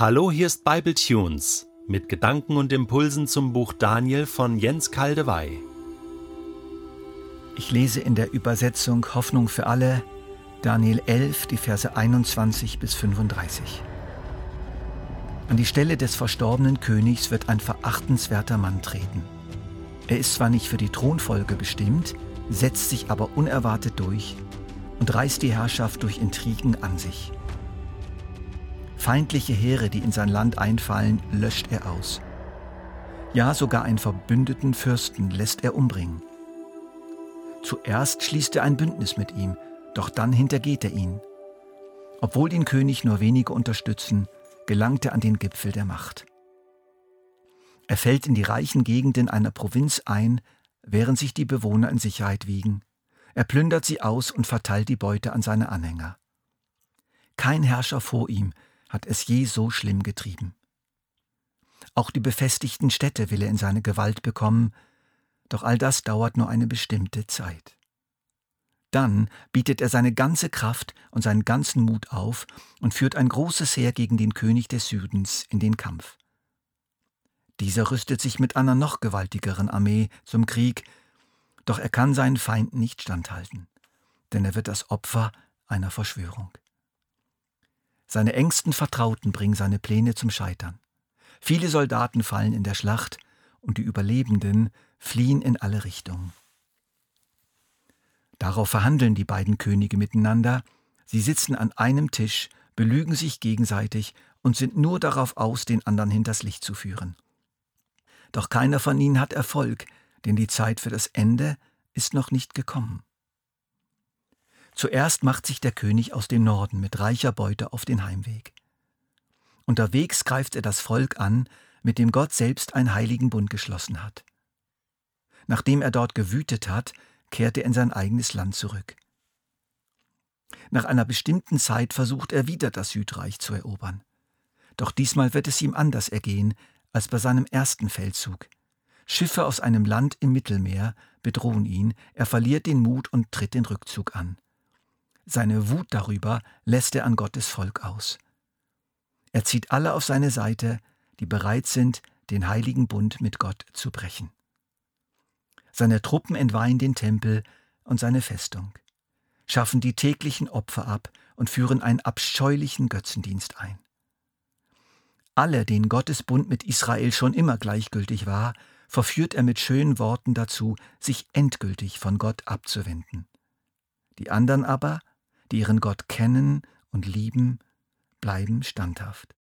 Hallo, hier ist Bible Tunes mit Gedanken und Impulsen zum Buch Daniel von Jens Kaldewey. Ich lese in der Übersetzung Hoffnung für alle Daniel 11, die Verse 21 bis 35. An die Stelle des verstorbenen Königs wird ein verachtenswerter Mann treten. Er ist zwar nicht für die Thronfolge bestimmt, setzt sich aber unerwartet durch und reißt die Herrschaft durch Intrigen an sich. Feindliche Heere, die in sein Land einfallen, löscht er aus. Ja, sogar einen verbündeten Fürsten lässt er umbringen. Zuerst schließt er ein Bündnis mit ihm, doch dann hintergeht er ihn. Obwohl den König nur wenige unterstützen, gelangt er an den Gipfel der Macht. Er fällt in die reichen Gegenden einer Provinz ein, während sich die Bewohner in Sicherheit wiegen. Er plündert sie aus und verteilt die Beute an seine Anhänger. Kein Herrscher vor ihm hat es je so schlimm getrieben. Auch die befestigten Städte will er in seine Gewalt bekommen, doch all das dauert nur eine bestimmte Zeit. Dann bietet er seine ganze Kraft und seinen ganzen Mut auf und führt ein großes Heer gegen den König des Südens in den Kampf. Dieser rüstet sich mit einer noch gewaltigeren Armee zum Krieg, doch er kann seinen Feinden nicht standhalten, denn er wird das Opfer einer Verschwörung. Seine engsten Vertrauten bringen seine Pläne zum Scheitern. Viele Soldaten fallen in der Schlacht und die Überlebenden fliehen in alle Richtungen. Darauf verhandeln die beiden Könige miteinander, sie sitzen an einem Tisch, belügen sich gegenseitig und sind nur darauf aus, den anderen hinters Licht zu führen. Doch keiner von ihnen hat Erfolg, denn die Zeit für das Ende ist noch nicht gekommen. Zuerst macht sich der König aus dem Norden mit reicher Beute auf den Heimweg. Unterwegs greift er das Volk an, mit dem Gott selbst einen heiligen Bund geschlossen hat. Nachdem er dort gewütet hat, kehrt er in sein eigenes Land zurück. Nach einer bestimmten Zeit versucht er wieder das Südreich zu erobern. Doch diesmal wird es ihm anders ergehen als bei seinem ersten Feldzug. Schiffe aus einem Land im Mittelmeer bedrohen ihn, er verliert den Mut und tritt den Rückzug an. Seine Wut darüber lässt er an Gottes Volk aus. Er zieht alle auf seine Seite, die bereit sind, den heiligen Bund mit Gott zu brechen. Seine Truppen entweihen den Tempel und seine Festung, schaffen die täglichen Opfer ab und führen einen abscheulichen Götzendienst ein. Alle, denen Gottes Bund mit Israel schon immer gleichgültig war, verführt er mit schönen Worten dazu, sich endgültig von Gott abzuwenden. Die anderen aber, die ihren Gott kennen und lieben, bleiben standhaft.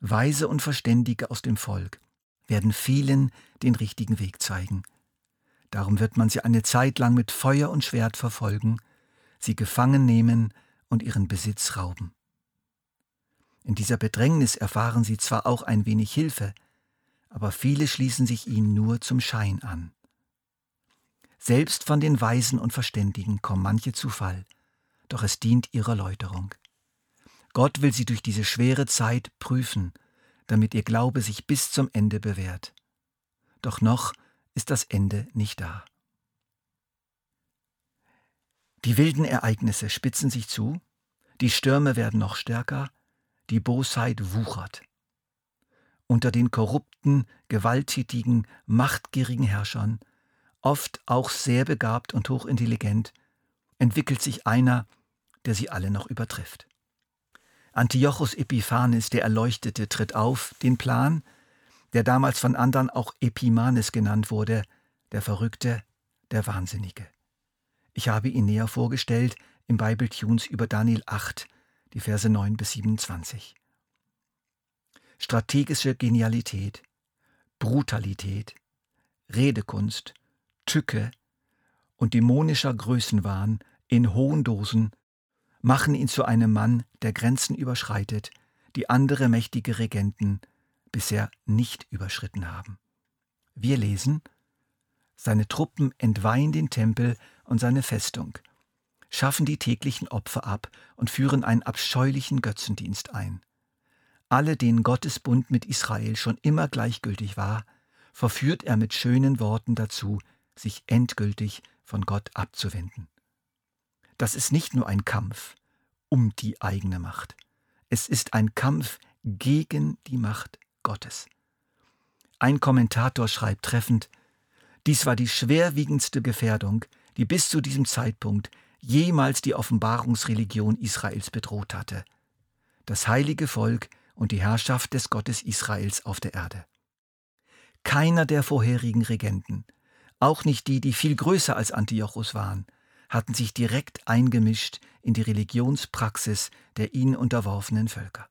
Weise und Verständige aus dem Volk werden vielen den richtigen Weg zeigen. Darum wird man sie eine Zeit lang mit Feuer und Schwert verfolgen, sie gefangen nehmen und ihren Besitz rauben. In dieser Bedrängnis erfahren sie zwar auch ein wenig Hilfe, aber viele schließen sich ihnen nur zum Schein an. Selbst von den Weisen und Verständigen kommen manche zu Fall, doch es dient ihrer Läuterung. Gott will sie durch diese schwere Zeit prüfen damit ihr Glaube sich bis zum Ende bewährt. Doch noch ist das Ende nicht da. Die wilden Ereignisse spitzen sich zu, die Stürme werden noch stärker, die Bosheit wuchert. Unter den korrupten, gewalttätigen, machtgierigen Herrschern, oft auch sehr begabt und hochintelligent, entwickelt sich einer, der sie alle noch übertrifft. Antiochus Epiphanes, der Erleuchtete, tritt auf, den Plan, der damals von anderen auch Epimanes genannt wurde, der Verrückte, der Wahnsinnige. Ich habe ihn näher vorgestellt im Bible Tunes über Daniel 8, die Verse 9 bis 27. Strategische Genialität, Brutalität, Redekunst, Tücke und dämonischer Größenwahn in hohen Dosen machen ihn zu einem Mann, der Grenzen überschreitet, die andere mächtige Regenten bisher nicht überschritten haben. Wir lesen, seine Truppen entweihen den Tempel und seine Festung, schaffen die täglichen Opfer ab und führen einen abscheulichen Götzendienst ein. Alle, denen Gottes Bund mit Israel schon immer gleichgültig war, verführt er mit schönen Worten dazu, sich endgültig von Gott abzuwenden. Das ist nicht nur ein Kampf um die eigene Macht. Es ist ein Kampf gegen die Macht Gottes. Ein Kommentator schreibt treffend, dies war die schwerwiegendste Gefährdung, die bis zu diesem Zeitpunkt jemals die Offenbarungsreligion Israels bedroht hatte. Das heilige Volk und die Herrschaft des Gottes Israels auf der Erde. Keiner der vorherigen Regenten, auch nicht die, die viel größer als Antiochus waren, hatten sich direkt eingemischt in die Religionspraxis der ihnen unterworfenen Völker.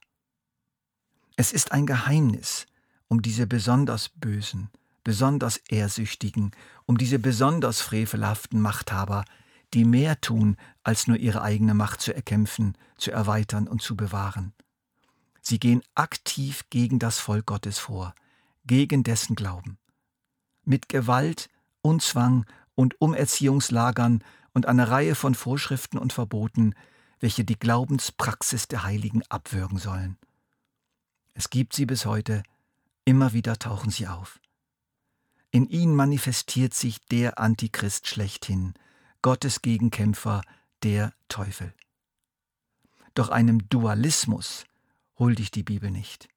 Es ist ein Geheimnis um diese besonders bösen, besonders ehrsüchtigen, um diese besonders frevelhaften Machthaber, die mehr tun, als nur ihre eigene Macht zu erkämpfen, zu erweitern und zu bewahren. Sie gehen aktiv gegen das Volk Gottes vor, gegen dessen Glauben. Mit Gewalt und Zwang und Umerziehungslagern und einer Reihe von Vorschriften und Verboten, welche die Glaubenspraxis der Heiligen abwürgen sollen. Es gibt sie bis heute, immer wieder tauchen sie auf. In ihnen manifestiert sich der Antichrist schlechthin, Gottes Gegenkämpfer, der Teufel. Doch einem Dualismus huldigt die Bibel nicht.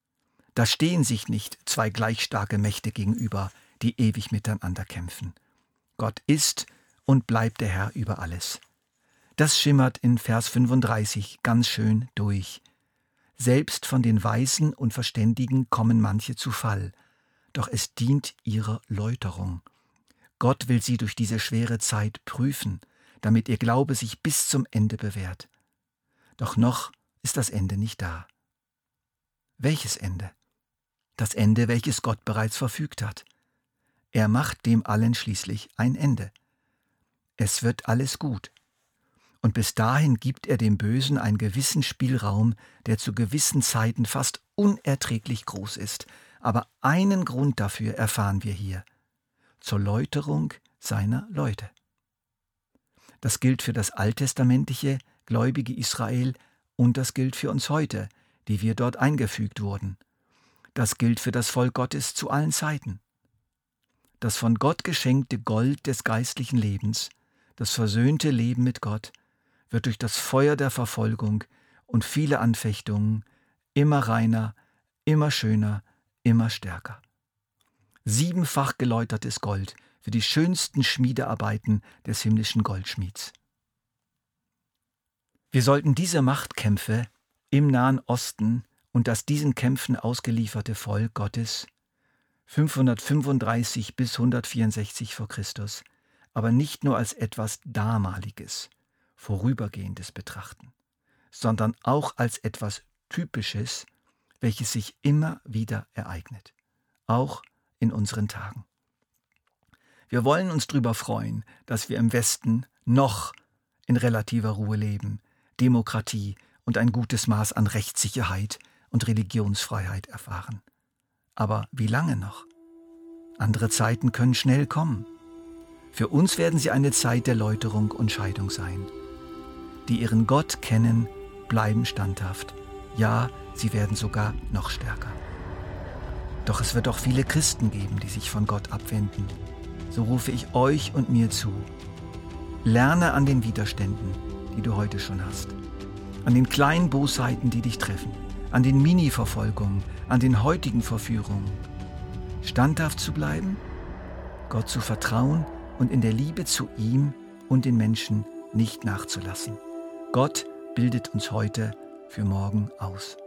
Da stehen sich nicht zwei gleich starke Mächte gegenüber, die ewig miteinander kämpfen. Gott ist und bleibt der Herr über alles. Das schimmert in Vers 35 ganz schön durch. Selbst von den Weisen und Verständigen kommen manche zu Fall, doch es dient ihrer Läuterung. Gott will sie durch diese schwere Zeit prüfen, damit ihr Glaube sich bis zum Ende bewährt. Doch noch ist das Ende nicht da. Welches Ende? Das Ende, welches Gott bereits verfügt hat. Er macht dem allen schließlich ein Ende. Es wird alles gut. Und bis dahin gibt er dem Bösen einen gewissen Spielraum, der zu gewissen Zeiten fast unerträglich groß ist. Aber einen Grund dafür erfahren wir hier. Zur Läuterung seiner Leute. Das gilt für das alttestamentliche, gläubige Israel und das gilt für uns heute, die wir dort eingefügt wurden. Das gilt für das Volk Gottes zu allen Zeiten. Das von Gott geschenkte Gold des geistlichen Lebens, das versöhnte Leben mit Gott, wird durch das Feuer der Verfolgung und viele Anfechtungen immer reiner, immer schöner, immer stärker. Siebenfach geläutertes Gold für die schönsten Schmiedearbeiten des himmlischen Goldschmieds. Wir sollten diese Machtkämpfe im Nahen Osten und das diesen Kämpfen ausgelieferte Volk Gottes 535 bis 164 vor Christus, aber nicht nur als etwas Damaliges, Vorübergehendes betrachten, sondern auch als etwas Typisches, welches sich immer wieder ereignet, auch in unseren Tagen. Wir wollen uns darüber freuen, dass wir im Westen noch in relativer Ruhe leben, Demokratie und ein gutes Maß an Rechtssicherheit und Religionsfreiheit erfahren. Aber wie lange noch? Andere Zeiten können schnell kommen. Für uns werden sie eine Zeit der Läuterung und Scheidung sein. Die ihren Gott kennen, bleiben standhaft. Ja, sie werden sogar noch stärker. Doch es wird auch viele Christen geben, die sich von Gott abwenden so rufe ich euch und mir zu. Lerne an den Widerständen, die du heute schon hast. An den kleinen Bosheiten, die dich treffen. An den Mini-Verfolgungen, an den heutigen Verführungen. Standhaft zu bleiben, Gott zu vertrauen und in der Liebe zu ihm und den Menschen nicht nachzulassen. Gott bildet uns heute für morgen aus.